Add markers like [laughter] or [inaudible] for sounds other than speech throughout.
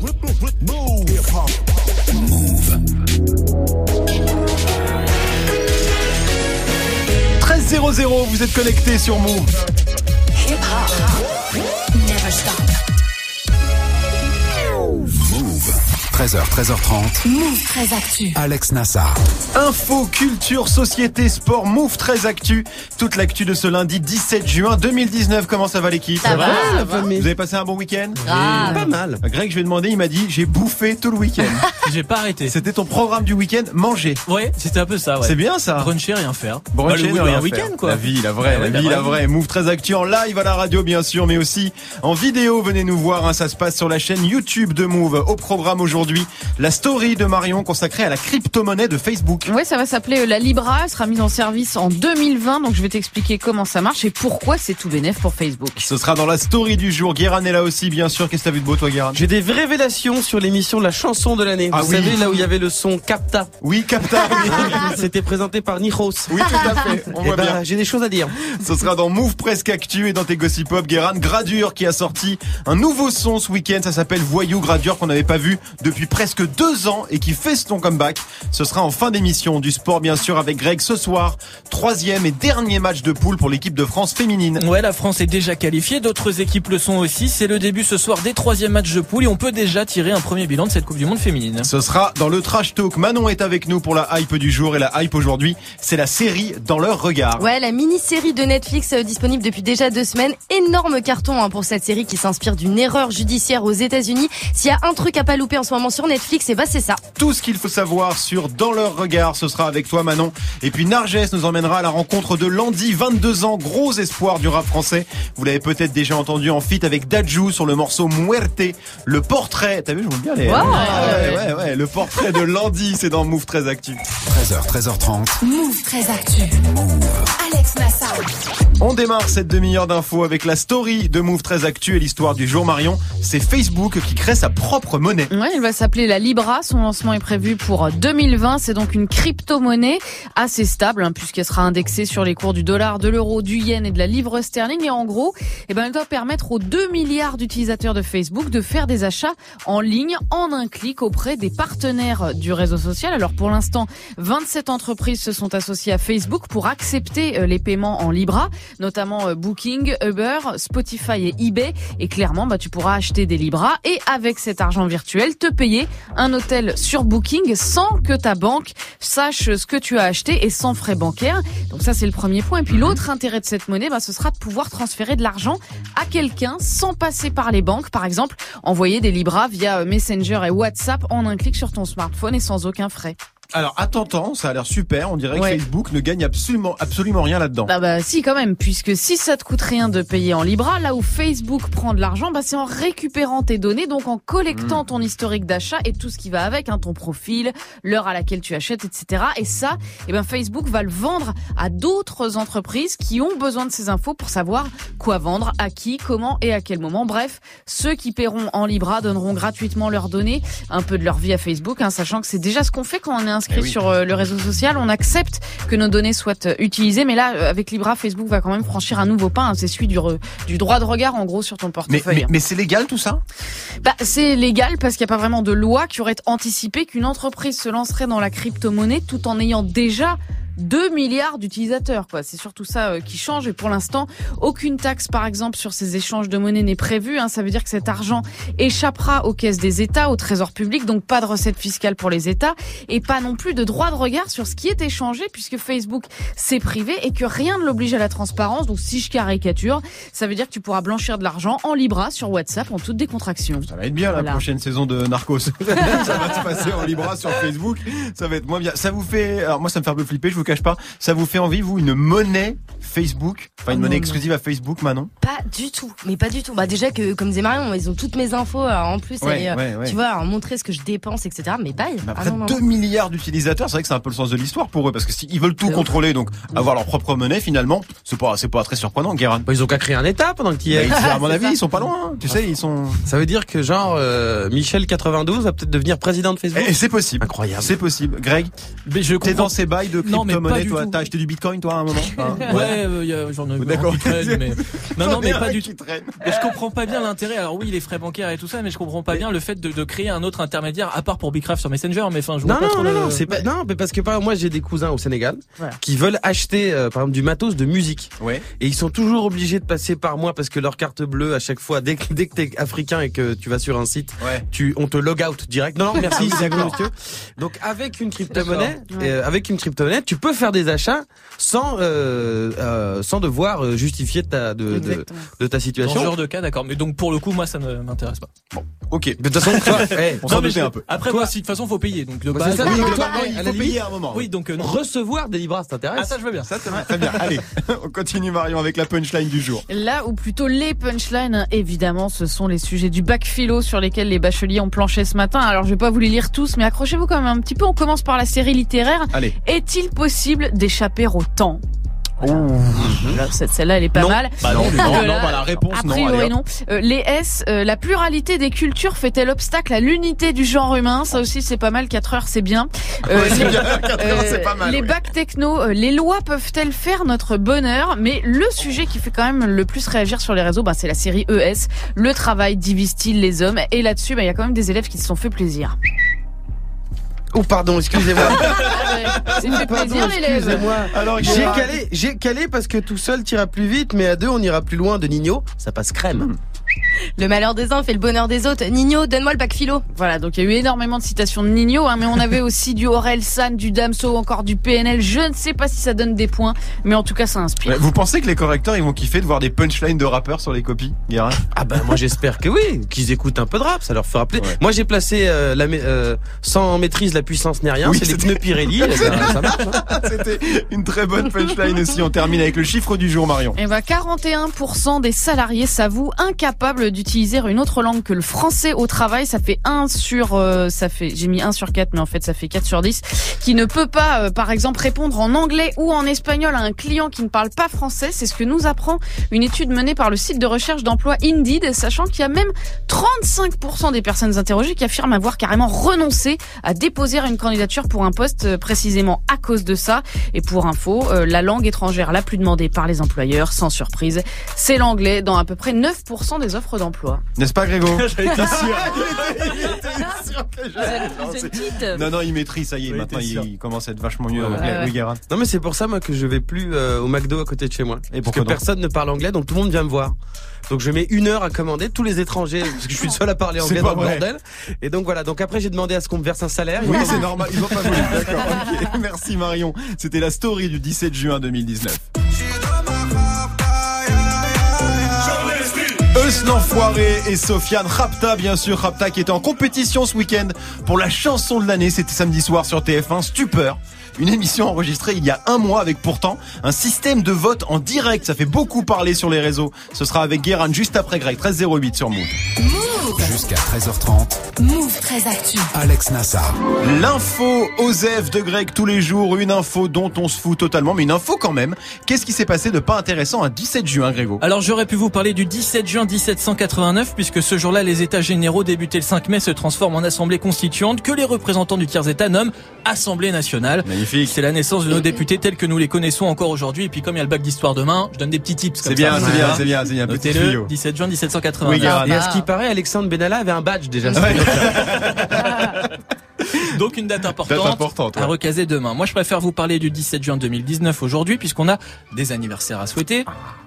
Move. 13.00, vous êtes connectés sur Move. Hip hop. Never stop. 13h, 13h30. Move très actu. Alex Nassar. Info, culture, société, sport, Move très actu. Toute l'actu de ce lundi 17 juin 2019. Comment ça va l'équipe? Ça va, ça va. Vous avez passé un bon week-end? Ah, pas mal. Greg, je lui ai demandé, il m'a dit j'ai bouffé tout le week-end. [laughs] J'ai pas arrêté. C'était ton programme du week-end, manger. Ouais, c'était un peu ça, ouais. C'est bien ça. Bruncher, rien faire. Bruncher, Bah, rien un week-end, faire. quoi. La vie, la vraie, Ah ouais, la vie, la la vraie. vraie. Move très actu en live à la radio, bien sûr, mais aussi en vidéo. Venez nous voir, hein, ça se passe sur la chaîne YouTube de Move. Au programme aujourd'hui, la story de Marion consacrée à la crypto-monnaie de Facebook. Ouais, ça va s'appeler euh, la Libra. Elle sera mise en service en 2020. Donc, je vais t'expliquer comment ça marche et pourquoi c'est tout bénef pour Facebook. Ce sera dans la story du jour. Guéran est là aussi, bien sûr. Qu'est-ce que t'as vu de beau, toi, Guéran? J'ai des révélations sur l'émission de la chanson de l'année. Ah Vous oui. savez, là où il y avait le son Capta. Oui, Capta. [laughs] C'était présenté par Nihos. oui, tout à fait. On [laughs] Eh voit ben, bien. j'ai des choses à dire. Ce sera dans Move Presque Actu et dans tes Gossip Pop. Guéran, Gradure qui a sorti un nouveau son ce week-end. Ça s'appelle Voyou Gradure qu'on n'avait pas vu depuis presque deux ans et qui fait son comeback. Ce sera en fin d'émission du sport, bien sûr, avec Greg ce soir. Troisième et dernier match de poule pour l'équipe de France féminine. Ouais, la France est déjà qualifiée, d'autres équipes le sont aussi. C'est le début ce soir des troisièmes matchs de poule et on peut déjà tirer un premier bilan de cette Coupe du Monde féminine. Ce sera dans le Trash Talk. Manon est avec nous pour la hype du jour et la hype aujourd'hui, c'est la série Dans leur regard. Ouais, la mini-série de Netflix euh, disponible depuis déjà deux semaines. Énorme carton hein, pour cette série qui s'inspire d'une erreur judiciaire aux États-Unis. S'il y a un truc à pas louper en ce moment sur Netflix, et bah c'est ça. Tout ce qu'il faut savoir sur Dans leur regard, ce sera avec toi Manon. Et puis Narges nous emmènera à la rencontre de Landy, 22 ans, gros espoir du rap français. Vous l'avez peut-être déjà entendu en feat avec Dajou sur le morceau Muerte. Le portrait, t'as vu, je vois bien les... Wow. ouais, ouais, ouais, le portrait de Landy, c'est dans Move très Actu. 13h, 13h30. Move très actu. Alex Nassar. On démarre cette demi-heure d'infos avec la story de Move très Actu et l'histoire du jour Marion. C'est Facebook qui crée sa propre monnaie. Ouais, elle va s'appeler la Libra. Son lancement est prévu pour 2020. C'est donc une crypto-monnaie assez stable, hein, puisqu'elle sera indexée sur les cours du dollar, de l'euro, du yen et de la livre sterling. Et en gros, eh ben, elle doit permettre aux 2 milliards d'utilisateurs de Facebook de faire des achats en ligne en un clic auprès des partenaires du réseau social. Alors pour l'instant, 27 entreprises se sont associées à Facebook pour accepter euh, les paiements en Libra, notamment euh, Booking, Uber, Spotify et eBay. Et clairement, bah, tu pourras acheter des Libras et avec cet argent virtuel, te payer un hôtel sur Booking sans que ta banque sache ce que tu as acheté et sans frais bancaires. Donc ça, c'est le premier point. Et puis l'autre intérêt de cette monnaie, bah, ce sera de pouvoir transférer de l'argent à quelqu'un sans passer par les banques. Par exemple, envoyer des Libras via Messenger et WhatsApp en un clic sur ton smartphone et sans aucun frais. Alors à ça a l'air super. On dirait Ouais. que Facebook ne gagne absolument, absolument rien là-dedans. Bah bah si quand même, puisque si ça te coûte rien de payer en Libra, là où Facebook prend de l'argent, bah c'est en récupérant tes données, donc en collectant ton historique d'achat et tout ce qui va avec, hein, ton profil, l'heure à laquelle tu achètes, etc. Et ça, eh ben Facebook va le vendre à d'autres entreprises qui ont besoin de ces infos pour savoir quoi vendre, à qui, comment et à quel moment. Bref, ceux qui paieront en Libra donneront gratuitement leurs données, un peu de leur vie à Facebook, hein, sachant que c'est déjà ce qu'on fait quand on est Eh oui. sur euh, le réseau social. On accepte que nos données soient euh, utilisées, mais là, euh, avec Libra, Facebook va quand même franchir un nouveau pas. hein. C'est celui du, re- du droit de regard, en gros, sur ton Mais, portefeuille. mais, mais c'est légal tout ça? Bah, c'est légal parce qu'il n'y a pas vraiment de loi qui aurait anticipé qu'une entreprise se lancerait dans la crypto-monnaie tout en ayant déjà 2 milliards d'utilisateurs, quoi. C'est surtout ça euh, qui change. Et pour l'instant, aucune taxe, par exemple, sur ces échanges de monnaie n'est prévue. hein. Ça veut dire que cet argent échappera aux caisses des États, au trésor public, donc pas de recettes fiscales pour les États et pas non plus de droit de regard sur ce qui est échangé puisque Facebook c'est privé et que rien ne l'oblige à la transparence. Donc si je caricature, ça veut dire que tu pourras blanchir de l'argent en Libra sur WhatsApp en toute décontraction. Ça va être bien la prochaine saison de Narcos. [laughs] ça va se passer en Libra sur Facebook. Ça va être moins bien. Ça vous fait, alors moi ça me fait un peu flipper, je vous cache pas. Ça vous fait envie, vous, une monnaie Facebook? Enfin, une Oh monnaie non, exclusive à Facebook, Manon? Pas du tout, mais pas du tout. Bah déjà que comme disait Marion, ils ont toutes mes infos euh, en plus, Ouais, et, euh, ouais, ouais. tu vois, montrer ce que je dépense, etc. Mais bye. Mais Ah après non, non, 2 non. milliards d'utilisateurs, c'est vrai que c'est un peu le sens de l'histoire pour eux, parce que s'ils veulent tout contrôler, donc avoir leur propre monnaie, finalement, c'est pas, c'est pas très surprenant, Guérin. Bah, ils ont qu'à créer un état pendant que tu y Bah, es. ils- [laughs] à mon avis, ça. ils sont pas loin. hein. Tu sais, ils sont. Ça veut dire que genre euh, Michel 92 va peut-être devenir président de Facebook? Et c'est possible. Incroyable. C'est possible. Greg, Mais je t'es dans ces bails de Non, mais crypto-monnaie, toi. T'as acheté du bitcoin, toi, à un moment [laughs] Hein Ouais, euh, y a- j'en ai D'accord. mais [laughs] non, non, mais pas du tout. je comprends pas bien l'intérêt. Alors oui, les frais bancaires et tout ça, mais je comprends pas bien le fait de, de créer un autre intermédiaire, à part pour Bicraft sur Messenger. Mais enfin, je vois Non, pas non, non, le- non, c'est pas, non, mais parce que par moi j'ai des cousins au Sénégal qui veulent acheter, euh, par exemple, du matos de musique. Ouais. Et ils sont toujours obligés de passer par moi parce que leur carte bleue, à chaque fois, dès que, dès que t'es africain et que tu vas sur un site, Ouais. tu, on te log out direct. Non, non, merci, [laughs] monsieur. Donc, avec une crypto-monnaie, D'accord. euh, avec une crypto-monnaie, tu peux faire des achats sans, euh, euh, sans devoir euh, justifier de ta, de, de, Exactement. de ta Dans ce situation. genre de cas, d'accord. Mais donc pour le coup, moi, ça ne m'intéresse pas. Ok. De toute façon, toi, [laughs] hey, On s'en mais doutait un peu. Après, moi, si de toute façon, faut payer. Donc de Bah, base. c'est ça. Oui, toi, il faut limite, payer à un moment. Oui, donc euh, recevoir des livres, ça t'intéresse Ah ça, je veux bien. Ça, c'est très bien. Allez, [laughs] on continue Marion avec la punchline du jour. Là, ou plutôt les punchlines, évidemment, ce sont les sujets du bac philo sur lesquels les bacheliers ont planché ce matin. Alors, je vais pas vous les lire tous, mais accrochez-vous quand même un petit peu. On commence par la série littéraire. Allez. Est-il possible d'échapper au temps Là, cette- Celle-là, elle est pas Non. mal. Bah non, [laughs] non, Voilà. non, bah la réponse A non. priori. Euh, les S, euh, la pluralité des cultures fait-elle obstacle à l'unité du genre humain? Ça aussi, c'est pas mal. 4 heures, c'est bien. [laughs] Euh, les- pas mal. bacs techno, euh, les lois peuvent-elles faire notre bonheur? Mais le sujet qui fait quand même le plus réagir sur les réseaux, bah, c'est la série ES. Le travail divise-t-il les hommes? Et là-dessus, bah, il y a quand même des élèves qui se sont fait plaisir. Oh, pardon, excusez-moi. [laughs] C'est fait plaisir, l'élève. Excusez-moi. Alors, J'ai calé, j'ai calé parce que tout seul tira plus vite, mais à deux on ira plus loin de Nino. Ça passe crème. Le malheur des uns fait le bonheur des autres. Nino, donne-moi le bac philo. Voilà, donc il y a eu énormément de citations de Nino, hein, mais on avait [laughs] aussi du Aurel San, du Damso, encore du PNL. Je ne sais pas si ça donne des points, mais en tout cas, ça inspire. Ouais, Vous pensez que les correcteurs ils vont kiffer de voir des punchlines de rappeurs sur les copies, Guérin? Ah ben moi j'espère que oui, qu'ils écoutent un peu de rap, ça leur fera plaisir. Ouais. Moi j'ai placé euh, la, euh, sans maîtrise la puissance n'est rien, Oui, c'est les c'était- pneus Pirelli, [laughs] eh ben, ça marche. hein. C'était une très bonne punchline aussi. On termine avec le chiffre du jour, Marion. Et ben 41% des salariés s'avouent incapables d'utiliser une autre langue que le français au travail. Ça fait 1 sur, euh, ça fait, j'ai mis 1 sur 4, mais en fait ça fait 4 sur 10. Qui ne peut pas, euh, par exemple, répondre en anglais ou en espagnol à un client qui ne parle pas français. C'est ce que nous apprend une étude menée par le site de recherche d'emploi Indeed, sachant qu'il y a même 35% des personnes interrogées qui affirment avoir carrément renoncé à déposer une candidature pour un poste euh, précisément à cause de ça. Et pour info, euh, la langue étrangère la plus demandée par les employeurs, sans surprise, c'est l'anglais dans à peu près 9% des offres d'emploi. N'est-ce pas, Grégo [laughs] J'avais été sûr. [laughs] Non, Non, non, il maîtrise, ça y est, Oui, maintenant il commence à être vachement mieux. Ouais, anglais. ouais. Non mais c'est pour ça moi que je vais plus euh, au McDo à côté de chez moi. Et Parce que personne ne parle anglais, donc tout le monde vient me voir. Donc je mets une heure à commander tous les étrangers, [laughs] parce que je suis le seul à parler anglais dans le vrai. bordel. Et donc voilà, donc après j'ai demandé à ce qu'on me verse un salaire. Oui, c'est normal, ils ont pas voulu. D'accord. ok. Merci Marion. C'était la story du 17 juin 2019. Eus l'enfoiré et Sofiane Rapta, bien sûr. Rapta qui était en compétition ce week-end pour la chanson de l'année. C'était samedi soir sur TF1. Stupeur. Une émission enregistrée il y a un mois avec pourtant un système de vote en direct. Ça fait beaucoup parler sur les réseaux. Ce sera avec Guérin juste après Greg. 1308 sur Move. Jusqu'à 13h30, Move très actu. Alex Nassar. L'info Osef de Greg tous les jours, une info dont on se fout totalement, mais une info quand même. Qu'est-ce qui s'est passé de pas intéressant un 17 juin, Grégo? Alors j'aurais pu vous parler du 17 juin 1789 puisque ce jour-là les États généraux débutés le 5 mai se transforment en assemblée constituante que les représentants du tiers État nomment Assemblée nationale. Magnifique. C'est la naissance de nos députés tels que nous les connaissons encore aujourd'hui et puis comme il y a le bac d'histoire demain, je donne des petits tips comme C'est bien, c'est bien, c'est bien, c'est bien. Petit Notez-le, tuyau. 17 juin 1789. Oui. Et à ce qui paraît, Alexandre Benalla avait un badge déjà. [laughs] Donc une date importante. Date importante, ouais. À recaser demain. Moi, je préfère vous parler du 17 juin 2019 aujourd'hui, puisqu'on a des anniversaires à souhaiter.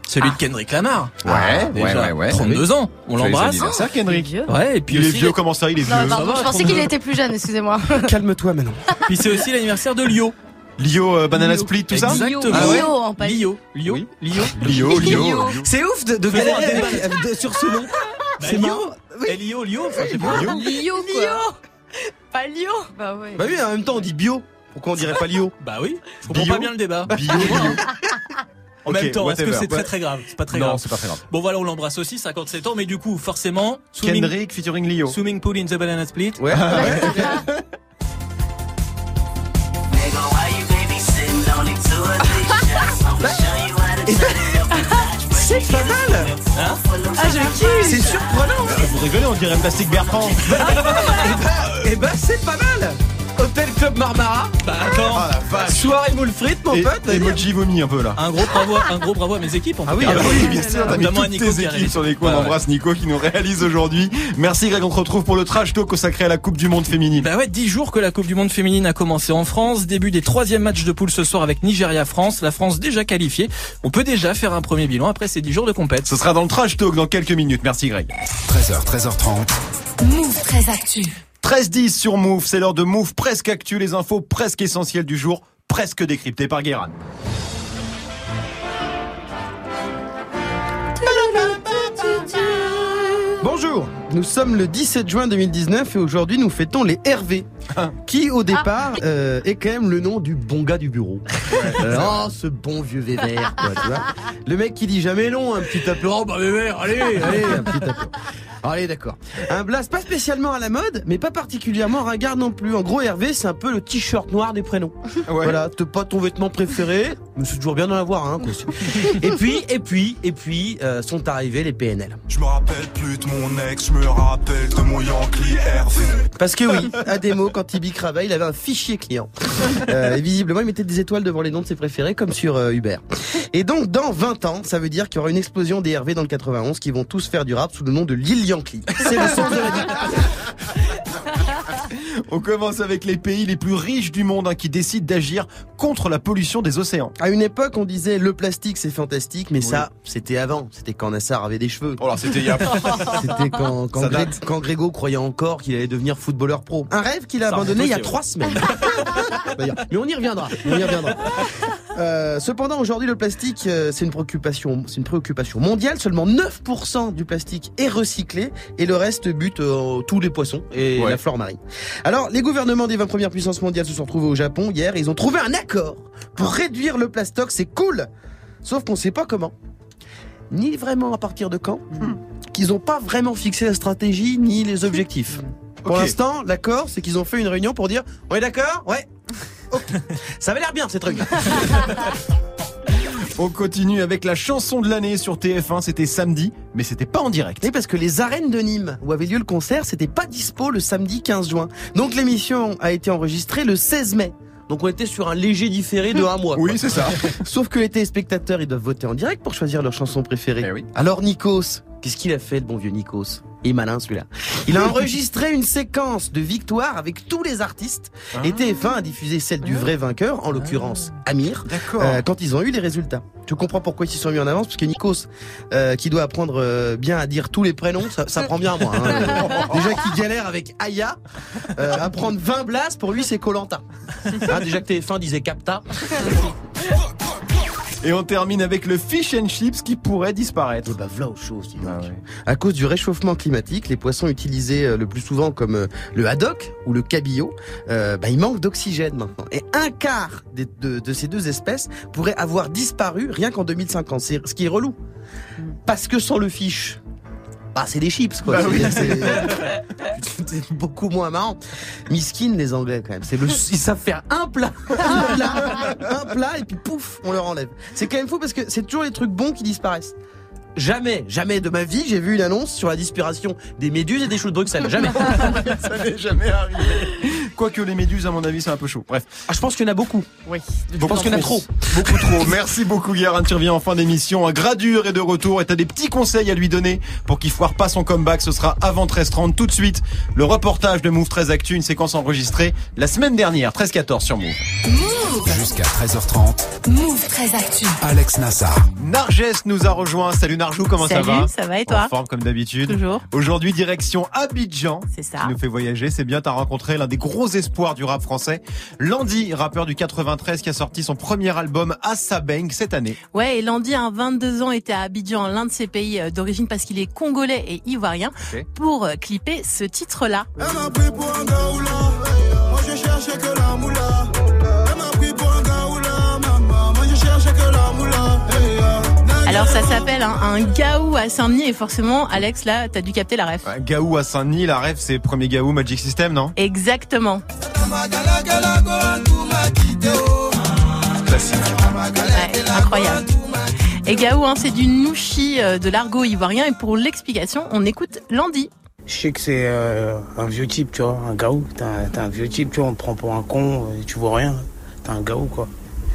Celui de Kendrick Lamar. Ouais, Ah, ouais, déjà, ouais, ouais. 32 ans. On l'embrasse. anniversaire, Kendrick. Vieux. Ouais, et puis Il est vieux, comment ça, il est vieux Non, pardon, je pensais 32. qu'il était plus jeune, excusez-moi. [laughs] Calme-toi maintenant. puis c'est aussi l'anniversaire de Lio. Lio, euh, Banana Lio. Split, tout ça Exactement. Lio, Ah ouais Lio, en pas Lio. Lio. Oui. Lio. Lio, Lio. [laughs] Lio. C'est ouf de, de sur ce nom. C'est Lio. marrant. Lio, Lio. Enfin, sais pas. Lio. Lio, quoi. Pas Lio. Bah ouais. Bah oui, en même temps on dit bio. Pourquoi on dirait pas Lio Bah oui. Je comprends Bio. pas bien le débat. Bio, Lio. [laughs] En Ok, même temps, est-ce que whatever. c'est très très grave C'est pas très Non, grave. c'est pas très grave. Bon voilà, on l'embrasse aussi, 57 ans, mais du coup, forcément, swimming, Kendrick featuring Lio. swimming pool in the banana split. Ouais. C'est pas mal. Ah, je kiffe. C'est surprenant. Vous rigolez, on dirait Plastique Bertrand. [laughs] Eh ben c'est pas mal. Hôtel Club Marmara. Bah attends. Ah la vache. Soirée moule frites, mon Et pote. emoji vomi un peu là. Un gros bravo, un gros bravo à mes équipes. En Ah tout oui, cas. ah oui, bien sûr, t'as mis toutes Nico tes qui équipes sur les coins. On embrasse Nico qui nous réalise aujourd'hui. Merci Greg, on te retrouve pour le trash talk consacré à la Coupe du Monde féminine. Bah ouais, 10 jours que la Coupe du Monde féminine a commencé en France. Début des troisièmes matchs de poule ce soir avec Nigeria-France. La France déjà qualifiée. On peut déjà faire un premier bilan après ces 10 jours de compète. Ce sera dans le trash talk dans quelques minutes. Merci Greg. 13h, 13h30. Move très actu. 13-10 sur Move, c'est l'heure de Move presque actu, les infos presque essentielles du jour, presque décryptées par Guérin. Bonjour, nous sommes le 17 juin 2019 et aujourd'hui nous fêtons les Hervé, [laughs] qui au départ euh, est quand même le nom du bon gars du bureau. [laughs] Euh, oh, ce bon vieux Vévert, quoi, tu vois. [laughs] Le mec qui dit jamais non, un petit appel. Oh bah Vévert, allez, allez, un petit appel. Allez, d'accord. Un blast pas spécialement à la mode, mais pas particulièrement ringard non plus. En gros, Hervé, c'est un peu le t-shirt noir des prénoms. Voilà, t'as pas ton vêtement préféré, mais c'est toujours bien d'en avoir, hein. quoi. Et puis, et puis, et puis, euh, sont arrivés les PNL. Je me rappelle plus de mon ex, je me. Parce que oui, à démo, quand Tibi cravait, il avait un fichier client. Euh, et visiblement, il mettait des étoiles devant les noms de ses préférés, comme sur euh, Uber. Et donc, dans 20 ans, ça veut dire qu'il y aura une explosion des Hervé dans le 91 qui vont tous faire du rap sous le nom de Lil Yankee. C'est le sens de. [laughs] On commence avec les pays les plus riches du monde hein, qui décident d'agir contre la pollution des océans. À une époque, on disait le plastique c'est fantastique, mais ça, c'était avant. C'était quand Nassar avait des cheveux. Oh là, c'était il y a... [laughs] C'était quand, quand, Gré- Grégo croyait encore qu'il allait devenir footballeur pro. Un rêve qu'il a Ça abandonné il y a trois semaines. [laughs] Mais on y reviendra. On y reviendra. Euh, cependant, aujourd'hui, le plastique, euh, c'est une préoccupation, c'est une préoccupation mondiale. Seulement 9% du plastique est recyclé et le reste bute euh, tous les poissons et Ouais. la flore marine. Alors, les gouvernements des 20 premières puissances mondiales se sont retrouvés au Japon hier. Et ils ont trouvé un accord pour réduire le plastoc. C'est cool. Sauf qu'on sait pas comment. Ni vraiment à partir de quand. Qu'ils ont pas vraiment fixé la stratégie ni les objectifs. Pour l'instant, l'accord, c'est qu'ils ont fait une réunion pour dire On est d'accord Ouais. [laughs] Ça avait l'air bien ces trucs. On continue avec la chanson de l'année sur TF1, c'était samedi, mais c'était pas en direct. Oui, parce que les arènes de Nîmes, où avait lieu le concert, c'était pas dispo le samedi 15 juin. Donc l'émission a été enregistrée le 16 mai. Donc on était sur un léger différé de un mois. Oui, c'est ça. Sauf que les téléspectateurs, ils doivent voter en direct pour choisir leur chanson préférée. Eh oui. Alors Nikos, qu'est-ce qu'il a fait le bon vieux Nikos? Il est malin celui-là. Il a [laughs] enregistré une séquence de victoire avec tous les artistes et TF1 a diffusé celle du vrai vainqueur, en l'occurrence Amir, D'accord. euh, quand ils ont eu les résultats. Tu comprends pourquoi ils s'y sont mis en avance Parce que Nikos, euh, qui doit apprendre euh, bien à dire tous les prénoms, ça, ça prend bien à moi. hein. [laughs] déjà qu'il galère avec Aya, euh, apprendre 20 blasts, pour lui c'est Colanta. déjà que TF1 disait Capta. [laughs] Et on termine avec le fish and chips qui pourrait disparaître. Et bah voilà aux choses, dis donc. Ah ouais. À cause du réchauffement climatique, les poissons utilisés euh, le plus souvent comme euh, le haddock ou le cabillaud, euh, bah, ils manquent d'oxygène maintenant. Et un quart des- de, de ces deux espèces pourrait avoir disparu rien qu'en 2050. C'est ce qui est relou. Parce que sans le fish, bah, c'est des chips, quoi. Bah oui. C'est- c'est- [laughs] c'est beaucoup moins marrant. Miskin, les Anglais, quand même. C'est le, ils savent faire un plat, [laughs] un plat, un plat, et puis pouf, on leur enlève. C'est quand même fou parce que c'est toujours les trucs bons qui disparaissent. Jamais, jamais de ma vie, j'ai vu une annonce sur la disparition des méduses et des choux de Bruxelles. Jamais. [laughs] Ça n'est jamais arrivé. Quoique les méduses, à mon avis, c'est un peu chaud. Bref. Ah, je pense qu'il y en a beaucoup. Oui. Je pense qu'il y en a trop. Beaucoup trop. [laughs] Merci beaucoup, Guérin. Tu reviens en fin d'émission. Un Gradure est de retour et t'as des petits conseils à lui donner pour qu'il foire pas son comeback. Ce sera avant 13h30. Tout de suite, le reportage de Move 13 Actu, une séquence enregistrée la semaine dernière, 13-14 sur Move. Jusqu'à 13h30. Move très actu. Alex Nassar. Narges nous a rejoint. Salut Narjou, comment ça va Salut, ça va et En toi forme comme d'habitude. Toujours. Aujourd'hui, direction Abidjan. C'est ça. Qui nous fait voyager. C'est bien, t'as rencontré l'un des gros espoirs du rap français. Landy, rappeur du 93 qui a sorti son premier album Asabeng cette année. Ouais, et Landy, un 22 ans, était à Abidjan, l'un de ses pays euh, d'origine parce qu'il est congolais et ivoirien, pour euh, clipper ce titre-là. Elle m'a pris pour un gaoula. Moi je cherchais que la moula. S'appelle un, un gaou à Saint-Denis et forcément, Alex, là, t'as dû capter la ref. Un Gaou à Saint-Denis, la rêve, c'est premier Gaou Magic System, non? Exactement. Classique. Ouais, incroyable. Et gaou, hein, c'est du nouchi euh, de l'argot ivoirien et pour l'explication, on écoute Landy. Je sais que c'est euh, un vieux type, tu vois, un gaou. T'es un, un vieux type, tu vois, on te prend pour un con, euh, tu vois rien. T'es un gaou, quoi.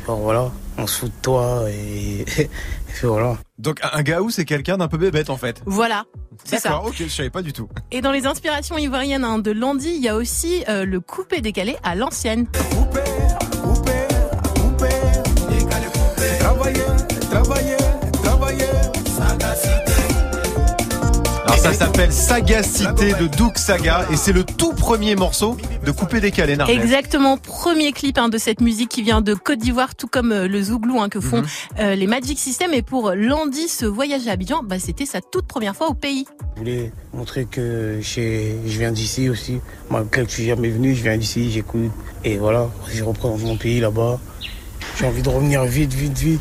Genre voilà, se fout de toi et, [laughs] et puis voilà. Donc un gaou, c'est quelqu'un d'un peu bébête en fait. Voilà, c'est ça. Ok, je savais pas du tout. Et dans les inspirations ivoiriennes hein, de Landy, il y a aussi euh, le coupé décalé à l'ancienne. Travailler, Alors ça s'appelle Sagacité de Doug Saga et c'est le tout premier morceau de Coupé décalé Narges. Exactement, premier clip hein, de cette musique qui vient de Côte d'Ivoire, tout comme euh, le Zouglou hein, que font Mhm. euh, les Magic System. Et pour Landy, ce voyage à Abidjan, bah, c'était sa toute première fois au pays. Je voulais montrer que je viens d'ici aussi. Malgré que je suis jamais venu, je viens d'ici, j'écoute. Et voilà, je représente mon pays là-bas. J'ai envie de revenir vite, vite, vite.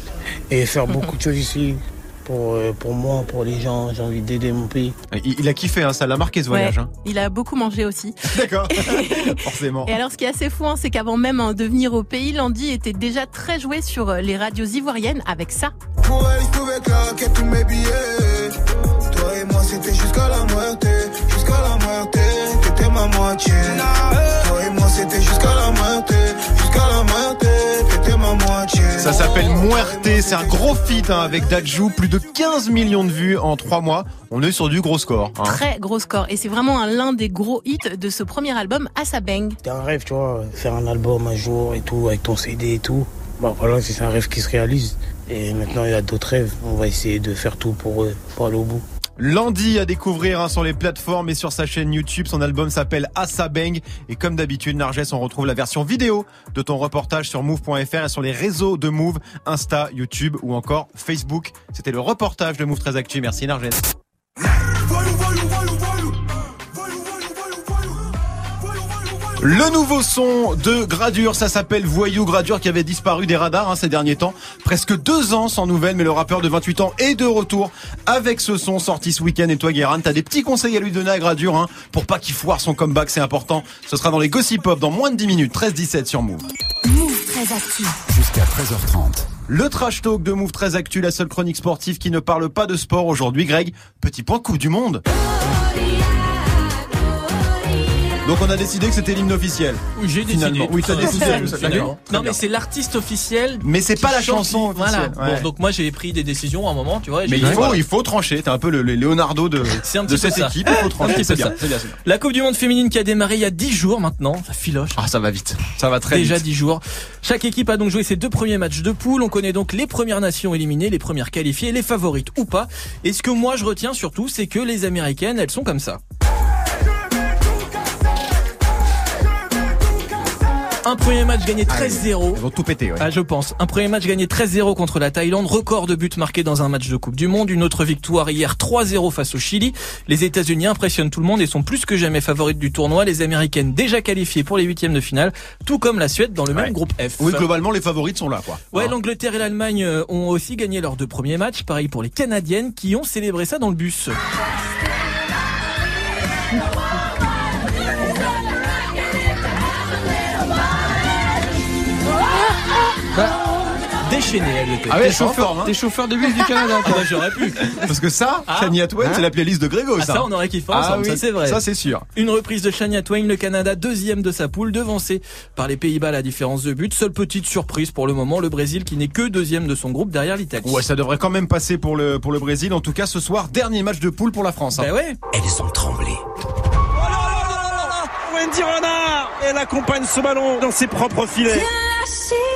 Et faire beaucoup de choses ici. Pour, euh, pour moi, pour les gens, j'ai envie d'aider mon pays. Il, il a kiffé, hein, ça l'a marqué ce voyage. Ouais, hein. Il a beaucoup mangé aussi. [laughs] D'accord, [laughs] forcément. Et alors, ce qui est assez fou, hein, c'est qu'avant même hein, de venir au pays, Landy était déjà très joué sur euh, les radios ivoiriennes avec ça. Pour elle, je pouvais claquer tous mes billets. Toi et moi, c'était jusqu'à la muerte. Jusqu'à la muerte, t'étais ma moitié. Toi et moi, c'était jusqu'à la muerte. Jusqu'à la moitié. Ça s'appelle Muerte, c'est un gros feat hein, avec Dajou, plus de 15 millions de vues en 3 mois. On est sur du gros score. hein. Très gros score. Et c'est vraiment un- l'un des gros hits de ce premier album, Asa Bang. C'était un rêve, tu vois, faire un album un jour et tout, avec ton CD et tout. Bah voilà, c'est un rêve qui se réalise. Et maintenant, il y a d'autres rêves. On va essayer de faire tout pour, eux, pour aller au bout. Landy à découvrir hein, sur les plateformes et sur sa chaîne YouTube. Son album s'appelle Assa Bang. Et comme d'habitude, Narges, on retrouve la version vidéo de ton reportage sur move.fr et sur les réseaux de Move, Insta, YouTube ou encore Facebook. C'était le reportage de Move très Actu. Merci Narges. Le nouveau son de Gradure, ça s'appelle Voyou Gradure qui avait disparu des radars hein, ces derniers temps. Presque deux ans sans nouvelles, mais le rappeur de 28 ans est de retour avec ce son sorti ce week-end. Et toi, Guérin, t'as des petits conseils à lui donner à Gradure hein, pour pas qu'il foire son comeback, c'est important. Ce sera dans les Gossip Pop dans moins de 10 minutes, 13-17 sur Move. Move très actif. Jusqu'à 13h30. Le trash talk de Move très actu, la seule chronique sportive qui ne parle pas de sport aujourd'hui. Greg, petit point Coupe du Monde. Donc on a décidé que c'était l'hymne officiel. Oui, j'ai décidé. Oui, t'as décidé. Non, mais c'est l'artiste officiel. Mais c'est pas la chanson. Voilà. officielle. Bon, donc moi j'ai pris des décisions à un moment, tu vois. Mais il faut, voilà. il faut trancher. T'es un peu le, le Leonardo de, cette équipe. Il faut trancher. [laughs] C'est bien. La Coupe du Monde féminine qui a démarré il y a 10 jours maintenant, ça filoche. Ah, ça va vite. Ça va très Déjà vite. 10 jours. Chaque équipe a donc joué ses deux premiers matchs de poule. On connaît donc les premières nations éliminées, les premières qualifiées, les favorites ou pas. Et ce que moi je retiens surtout, c'est que les américaines, elles sont comme ça. Un premier match gagné 13-0. Ils vont tout péter, ouais. Ah, je pense. Un premier match gagné 13-0 contre la Thaïlande, record de buts marqués dans un match de Coupe du Monde, une autre victoire hier 3-0 face au Chili. Les États-Unis impressionnent tout le monde et sont plus que jamais favorites du tournoi. Les Américaines déjà qualifiées pour les huitièmes de finale, tout comme la Suède dans le même groupe F. Oui, globalement, les favorites sont là, quoi. Ouais, Hein. l'Angleterre et l'Allemagne euh, ont aussi gagné leurs deux premiers matchs. Pareil pour les Canadiennes qui ont célébré ça dans le bus. Déchaînées, elles étaient. Ah ouais, T'es chauffeur, hein. t'es chauffeur de bus du Canada. Ah bah j'aurais pu. Parce que ça, Ah. Shania Twain, Hein c'est la playlist de Grégo, Ah, ça. ça, on aurait kiffé Ah ensemble, oui, ça c'est vrai. Ça, c'est sûr. Une reprise de Shania Twain, le Canada deuxième de sa poule, devancé par les Pays-Bas à la différence de but. Seule petite surprise pour le moment, le Brésil qui n'est que deuxième de son groupe derrière l'Italie. Ouais, ça devrait quand même passer pour le, pour le Brésil. En tout cas, ce soir, dernier match de poule pour la France. hein. Bah ouais. Elles ont tremblé. Wendy Renard Elle accompagne ce ballon dans ses propres filets.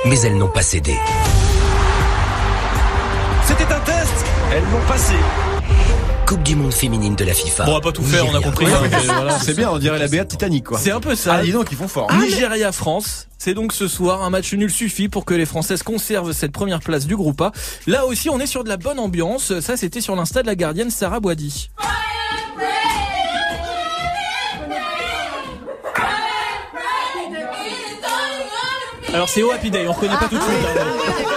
Mais elles n'ont pas cédé. C'était un test Elles l'ont passé. Coupe du monde féminine de la FIFA. On va pas tout faire, on a compris. Ouais, hein, [laughs] voilà. c'est bien, on dirait la Béate Titanic, quoi. C'est un peu ça. Ah, dis donc, ils font fort. Nigeria-France, c'est donc ce soir un match nul suffit pour que les Françaises conservent cette première place du groupe A. Là aussi, on est sur de la bonne ambiance. Ça, c'était sur l'insta de la gardienne Sarah Boidi. Alors c'est au Happy Day, on reconnaît pas tout de suite.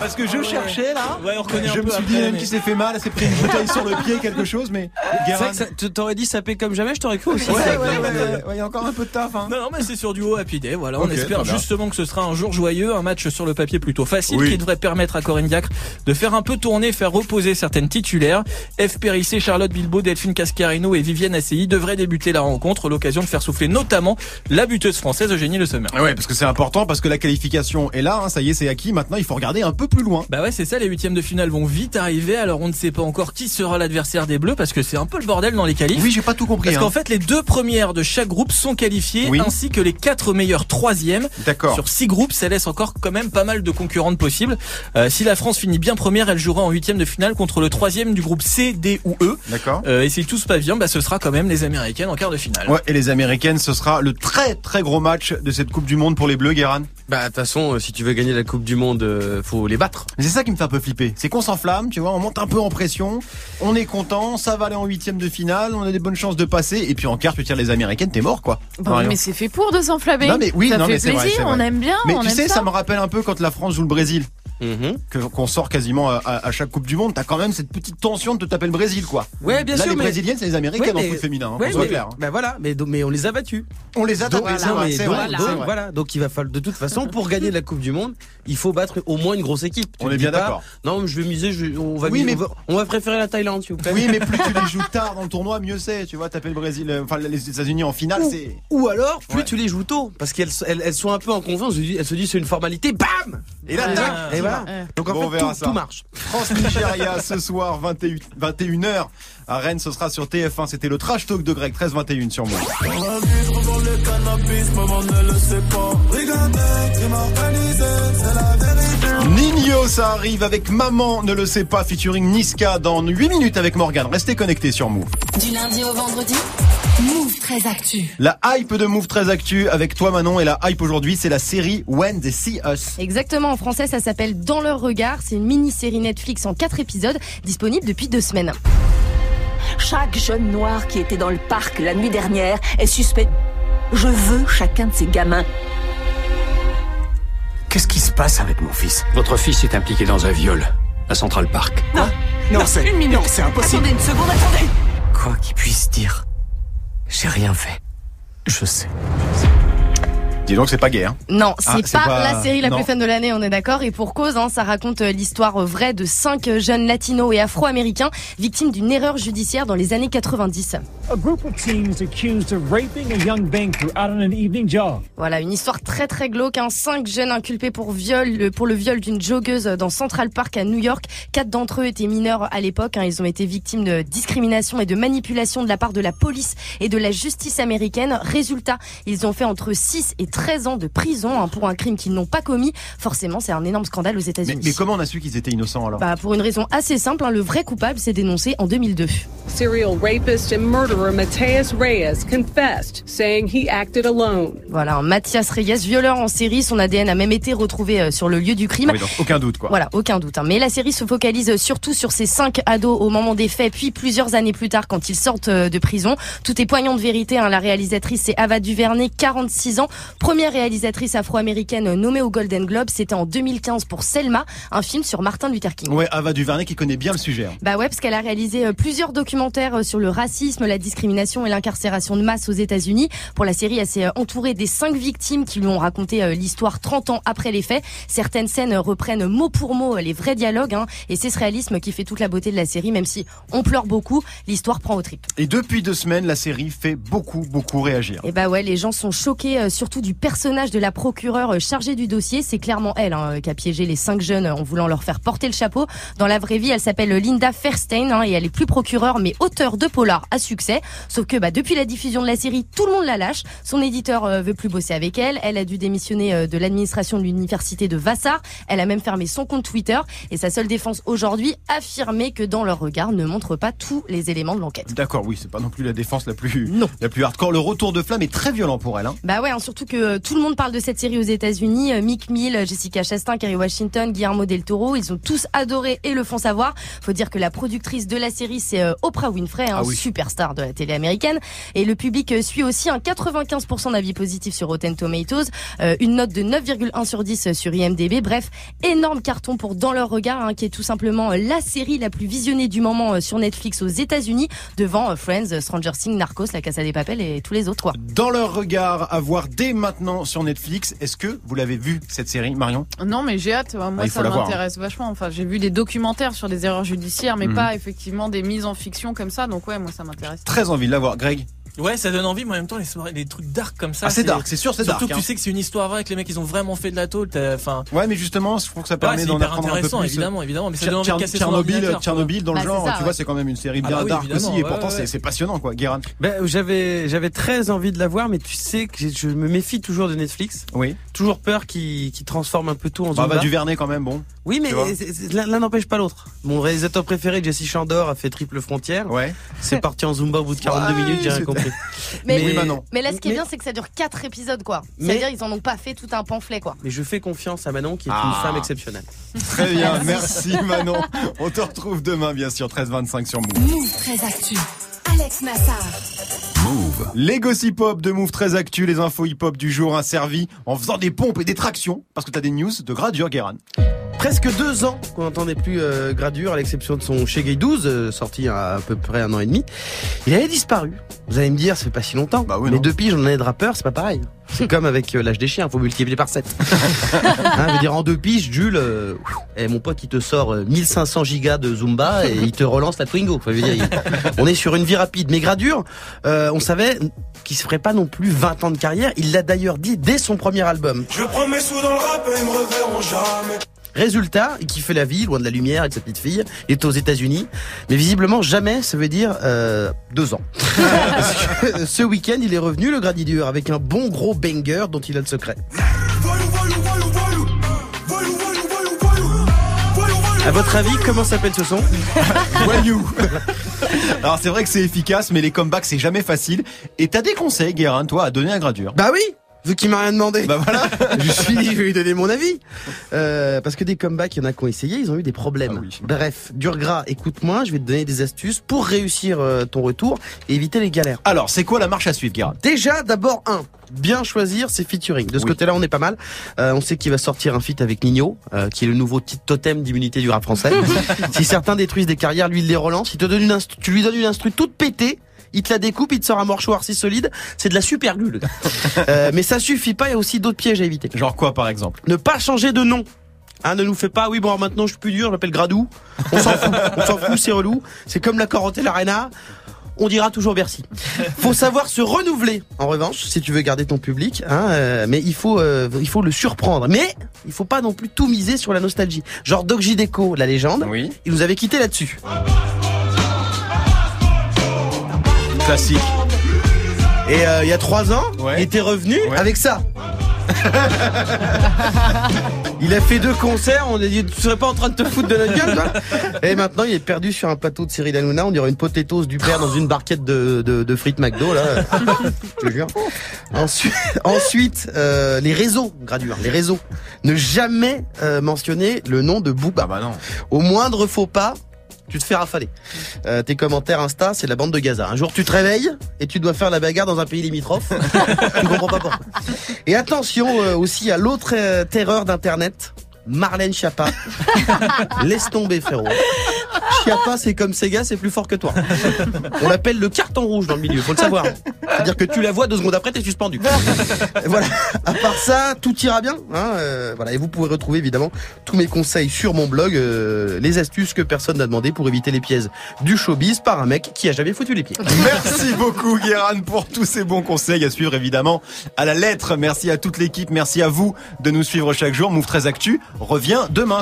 Parce que je cherchais là. Ouais, on reconnaît un Je me peu suis après, dit même mais- qui s'est fait mal, elle s'est pris une bouteille sur le pied, quelque chose, mais. C'est Guérin. vrai que ça- tu t'aurais dit saper comme jamais, je t'aurais cru aussi. Ouais, ouais, ouais, ouais, ouais, il y a encore un peu de taf, hein. Non, non, mais c'est sur du haut Happy Day. Voilà, Ok, on espère très bien. justement que ce sera un jour joyeux, un match sur le papier plutôt facile Oui. qui devrait permettre à Corinne Diacre de faire un peu tourner, faire reposer certaines titulaires. F. Périssé, Charlotte Bilbao, Delphine Cascarino et Vivienne Assey devraient débuter la rencontre, l'occasion de faire souffler notamment la buteuse française Eugénie Le Sommer. Ouais, parce que c'est important, parce que la qualification est là, hein, ça y est, c'est acquis. Maintenant, il faut regarder un peu plus loin. Bah ouais, c'est ça, les huitièmes de finale vont vite arriver, alors on ne sait pas encore qui sera l'adversaire des Bleus, parce que c'est un peu le bordel dans les qualifs. Oui, j'ai pas tout compris. Parce hein. qu'en fait, les deux premières de chaque groupe sont qualifiées, Oui. ainsi que les quatre meilleurs troisièmes. D'accord. Sur six groupes, ça laisse encore quand même pas mal de concurrentes possibles. Euh, si la France finit bien première, elle jouera en huitième de finale contre le troisième du groupe C, D ou E. D'accord. Euh, et si tout se passe bien, bah, ce sera quand même les Américaines en quart de finale. Ouais, et les Américaines, ce sera le très très gros match de cette Coupe du Monde pour les Bleus, Guérin. Bah, de toute façon, euh, si tu veux gagner la Coupe du Monde, faut les battre. Mais C'est ça qui me fait un peu flipper. C'est qu'on s'enflamme, tu vois, on monte un peu en pression, on est content, ça va aller en huitième de finale, on a des bonnes chances de passer, et puis en quart, tu tires les Américaines, t'es mort, quoi. Bah oui, Marion. mais c'est fait pour de s'enflammer. Non, mais oui, ça non, fait mais c'est plaisir, vrai, on aime bien, Mais on tu aime sais, ça. ça. me rappelle un peu quand la France joue le Brésil. Que- qu'on sort quasiment à, chaque Coupe du Monde, t'as quand même cette petite tension de te taper le Brésil, quoi. Ouais, bien Là, sûr. les mais- Brésiliennes, c'est les Américaines Ouais, en foot féminin, hein, Ouais, qu'on soit mais- clair. hein. Bah voilà, mais, do- mais on les a battus. On les a tapés, c'est vrai, donc- vrai, voilà, donc il va falloir de toute façon pour gagner la Coupe du Monde, il faut battre au moins une grosse équipe. Tu On est bien d'accord. Non, je vais miser, je on va Oui, miser- mais- on va, on va préférer la Thaïlande, s'il vous plaît. Oui, mais plus tu [laughs] les joues tard dans le tournoi, mieux c'est. Tu vois, taper le Brésil, euh, enfin les États-Unis en finale, c'est. Ou alors, plus tu les joues tôt, parce qu'elles elles, elles sont un peu en confiance, elles se disent- c'est une formalité, bam Et là, tac, voilà. Ouais. Donc en Bon, on verra tout, ça. tout marche. France-Nigeria ce soir, 21, 21h. À Rennes, ce sera sur TF1. C'était le trash talk de Greg, 13-21 sur moi. Nino, ça arrive avec Maman ne le sait pas, featuring Niska dans 8 minutes avec Morgan. Restez connectés sur Move. Du lundi au vendredi, Move très actu. La hype de Move très actu avec toi Manon et la hype aujourd'hui, c'est la série When They See Us. Exactement, en français ça s'appelle Dans leur regard, c'est une mini-série Netflix en 4 épisodes, disponible depuis deux semaines. Chaque jeune noir qui était dans le parc la nuit dernière est suspect. Je veux chacun de ces gamins. Qu'est-ce qui se passe avec mon fils? Votre fils est impliqué dans un viol à Central Park. Non, Non, c'est une minute. non, c'est impossible. Attendez une seconde, attendez. Quoi qu'il puisse dire, j'ai rien fait. Je sais. Dis donc, c'est pas gay, hein Non, Ah, c'est pas, pas- la série la non. plus fun de l'année, on est d'accord. Et pour cause, hein, ça raconte euh, l'histoire euh, vraie de cinq euh, jeunes latinos et afro-américains victimes d'une erreur judiciaire dans les années 90. A group of teens accused of raping a young banker out on an evening jog. Voilà, une histoire très très glauque. Hein. Cinq jeunes inculpés pour viol, pour le viol d'une joggeuse dans Central Park à New York. Quatre d'entre eux étaient mineurs à l'époque. hein. Ils ont été victimes de discrimination et de manipulation de la part de la police et de la justice américaine. Résultat, ils ont fait entre 6 et 13 ans de prison hein, pour un crime qu'ils n'ont pas commis. Forcément, c'est un énorme scandale aux États-Unis. mais comment on a su qu'ils étaient innocents alors Bah, pour une raison assez simple, hein, le vrai coupable s'est dénoncé en 2002. Serial rapist and murderer Mateus Reyes confessed, saying he acted alone. Voilà, un Mathias Reyes, violeur en série, son ADN a même été retrouvé euh, sur le lieu du crime. Ah oui, donc aucun doute quoi. Voilà, aucun doute. hein. Mais la série se focalise surtout sur ces cinq ados au moment des faits, puis plusieurs années plus tard quand ils sortent euh, de prison. Tout est poignant de vérité. hein. La réalisatrice, c'est Ava DuVernay, 46 ans, première réalisatrice afro-américaine nommée au Golden Globe. C'était en 2015 pour Selma, un film sur Martin Luther King. Ouais, Ava Duvernay qui connaît bien le sujet. hein. Bah ouais, parce qu'elle a réalisé euh, plusieurs documentaires euh, sur le racisme, la discrimination et l'incarcération de masse aux États-Unis. Pour la série, elle s'est euh, entourée des cinq victimes qui lui ont raconté l'histoire 30 ans après les faits. Certaines scènes reprennent mot pour mot les vrais dialogues, hein, et c'est ce réalisme qui fait toute la beauté de la série, même si on pleure beaucoup, l'histoire prend au trip. Et depuis deux semaines, la série fait beaucoup, beaucoup réagir. Et bah ouais, les gens sont choqués, surtout du personnage de la procureure euh, chargée du dossier. C'est clairement elle hein, euh, qui a piégé les cinq jeunes euh, en voulant leur faire porter le chapeau. Dans la vraie vie, elle s'appelle Linda Fairstein hein, et elle est plus procureure mais auteure de polar à succès. Sauf que bah, depuis la diffusion de la série, tout le monde la lâche. Son éditeur euh, veut plus bosser avec elle. Elle a dû démissionner euh, de l'administration de l'université de Vassar. Elle a même fermé son compte Twitter et sa seule défense aujourd'hui, affirmer que dans leur regard ne montre pas tous les éléments de l'enquête. D'accord, oui, c'est pas non plus la défense la plus, la plus hardcore. Le retour de flamme est très violent pour elle. Hein. Bah ouais, hein, surtout que euh, tout le monde parle de cette série aux États-Unis. Euh, Mick Mill, Jessica Chastain, Kerry Washington, Guillermo del Toro, ils ont tous adoré et le font savoir. Faut dire que la productrice de la série, c'est euh, Oprah Winfrey, hein, Ah oui. superstar de la télé américaine. Et le public suit aussi un 95% d'avis positifs sur Rotten Tomatoes, euh, une note de 9,1 sur 10 sur IMDb. Bref, énorme carton pour Dans leur regard, hein, qui est tout simplement la série la plus visionnée du moment sur Netflix aux États-Unis, devant Friends, Stranger Things, Narcos, La Casa des Papel et tous les autres. Quoi. Dans leur regard à voir dès maintenant sur Netflix. Est-ce que vous l'avez vu cette série, Marion? Non, mais j'ai hâte. Moi, Ah, ça voir, m'intéresse vachement. Enfin, j'ai vu des documentaires sur des erreurs judiciaires, mais Mhm. pas effectivement des mises en fiction comme ça. Donc ouais, moi, ça m'intéresse. Très envie de la voir, Greg? Ouais, ça donne envie, mais en même temps, les, soirées- les trucs dark comme ça. Ah, c'est dark, c'est sûr, c'est Surtout dark, que hein. tu sais que c'est une histoire vraie, que les mecs, ils ont vraiment fait de la tôle. Enfin. Ouais, mais justement, je trouve que ça Ouais, permet d'en apprendre un peu intéressant, plus. évidemment, évidemment, mais ça donne envie de Tcher- casser Tchernobyl, Tchernobyl dans le Bah, genre, ça, tu ouais. vois, c'est quand même une série Ah bien bah oui, dark aussi, et pourtant ouais, c'est passionnant, quoi. Guérin. Ben, j'avais j'avais très envie de la voir, mais tu sais que je me méfie toujours de Netflix. Oui. Toujours peur qu'ils qu'ils transforment un peu tout en Bah, va du Vernet quand même, bon. Oui, mais l'un n'empêche pas l'autre. Mon réalisateur préféré, Jesse Chandor, a fait Triple Frontière. Ouais. C'est parti en Zumba au bout de 42 Ouais, minutes, j'ai rien compris. [laughs] Mais, Oui, Manon. mais là, ce qui est Mais- bien, c'est que ça dure 4 épisodes, quoi. Mais- C'est-à-dire, ils en ont pas fait tout un pamphlet, quoi. Mais je fais confiance à Manon, qui est Ah. une femme exceptionnelle. Très bien, [laughs] merci Manon. On te retrouve demain, bien sûr, 13h25 sur Move. Move très actu. Alex Nassar. Move. Les gossip hop de Move très actu, les infos hip hop du jour servi en faisant des pompes et des tractions, parce que t'as des news de gradure, Guérin. Presque deux ans qu'on n'entendait plus euh, Gradure, à l'exception de son Chez Gay 12, euh, sorti il y a à peu près un an et demi. Il avait disparu. Vous allez me dire, c'est pas si longtemps. Bah oui, mais depuis, j'en ai de rappeurs, c'est pas pareil. C'est [laughs] comme avec euh, l'âge des chiens, faut multiplier par 7. [laughs] hein, je veux dire, en deux piges, Jules, euh, eh, mon pote, il te sort euh, 1500 gigas de Zumba et il te relance la Twingo. Enfin, je veux dire, il- on est sur une vie rapide. Mais Gradure, euh, on savait qu'il se ferait pas non plus 20 ans de carrière. Il l'a d'ailleurs dit dès son premier album. Je prends mes sous dans le rap et ils me reverront jamais. Résultat, il kiffe la vie, loin de la lumière avec sa petite fille. Il est aux États-Unis, mais visiblement jamais, ça veut dire euh, deux ans. [laughs] Parce que ce week-end, il est revenu le Gradidur avec un bon gros banger dont il a le secret. À votre avis, comment s'appelle ce son? Alors c'est vrai que c'est efficace, mais les comebacks c'est jamais facile. Et t'as des conseils, Guérin, toi, à donner à gradure Bah oui Vu qu'il m'a rien demandé. Bah voilà [laughs] je suis dit, je vais lui donner mon avis. Euh, parce que des comebacks, il y en a qui ont essayé, ils ont eu des problèmes. Ah oui. Bref, dur gras, écoute-moi, je vais te donner des astuces pour réussir euh, ton retour et éviter les galères. Alors, c'est quoi la marche à suivre, Guérin Déjà, d'abord, un, bien choisir ses featuring. De ce Oui. côté-là, on est pas mal. Euh, on sait qu'il va sortir un feat avec Nino, euh, qui est le nouveau titre totem d'immunité du rap français. [laughs] si certains détruisent des carrières, lui, il les relance. Il te donne une instru- tu lui donnes une instru toute pétée. Il te la découpe, il te sort un mâchoire si solide. C'est de la super glue, le gars. Euh, [laughs] mais ça suffit pas, il y a aussi d'autres pièges à éviter. Genre quoi, par exemple? Ne pas changer de nom. Hein, ne nous fais pas, oui, bon, alors maintenant je suis plus dur, je m'appelle Gradou. On s'en fout, on s'en fout, c'est relou. C'est comme la Corotel Arena. On dira toujours Bercy. Faut savoir se renouveler. En revanche, si tu veux garder ton public, hein, euh, mais il faut, euh, il faut le surprendre. Mais il faut pas non plus tout miser sur la nostalgie. Genre Doc J. Deco, la légende, Oui. il nous avait quitté là-dessus. Classique. Et euh, il y a trois ans, Ouais. il était revenu Ouais. avec ça. [laughs] il a fait deux concerts, on a dit tu serais pas en train de te foutre de notre gueule toi? Et maintenant il est perdu sur un plateau de Cyril Hanouna, on dirait une potatoes du père dans une barquette de, de, de frites McDo là. Je te jure. Ensuite, ensuite euh, les réseaux, gradure, les réseaux. Ne jamais euh, mentionner le nom de Booba. Ah bah non. Au moindre faux pas, tu te fais rafaler. Euh, tes commentaires Insta, c'est la bande de Gaza. Un jour, tu te réveilles et tu dois faire la bagarre dans un pays limitrophe. [laughs] tu comprends pas pourquoi. Et attention euh, aussi à l'autre euh, terreur d'Internet. Marlène Schiappa. [laughs] Laisse tomber, frérot. Schiappa, c'est comme Sega, c'est plus fort que toi. On l'appelle le carton rouge dans le milieu, faut le savoir. C'est-à-dire que tu la vois deux secondes après, t'es suspendu. voilà. À part ça, tout ira bien. Hein, euh, voilà. Et vous pouvez retrouver évidemment tous mes conseils sur mon blog, euh, les astuces que personne n'a demandé pour éviter les pièges du showbiz par un mec qui a jamais foutu les pieds. Merci beaucoup, Guérin, pour tous ces bons conseils à suivre évidemment à la lettre. Merci à toute l'équipe, merci à vous de nous suivre chaque jour. Move très Actu revient demain.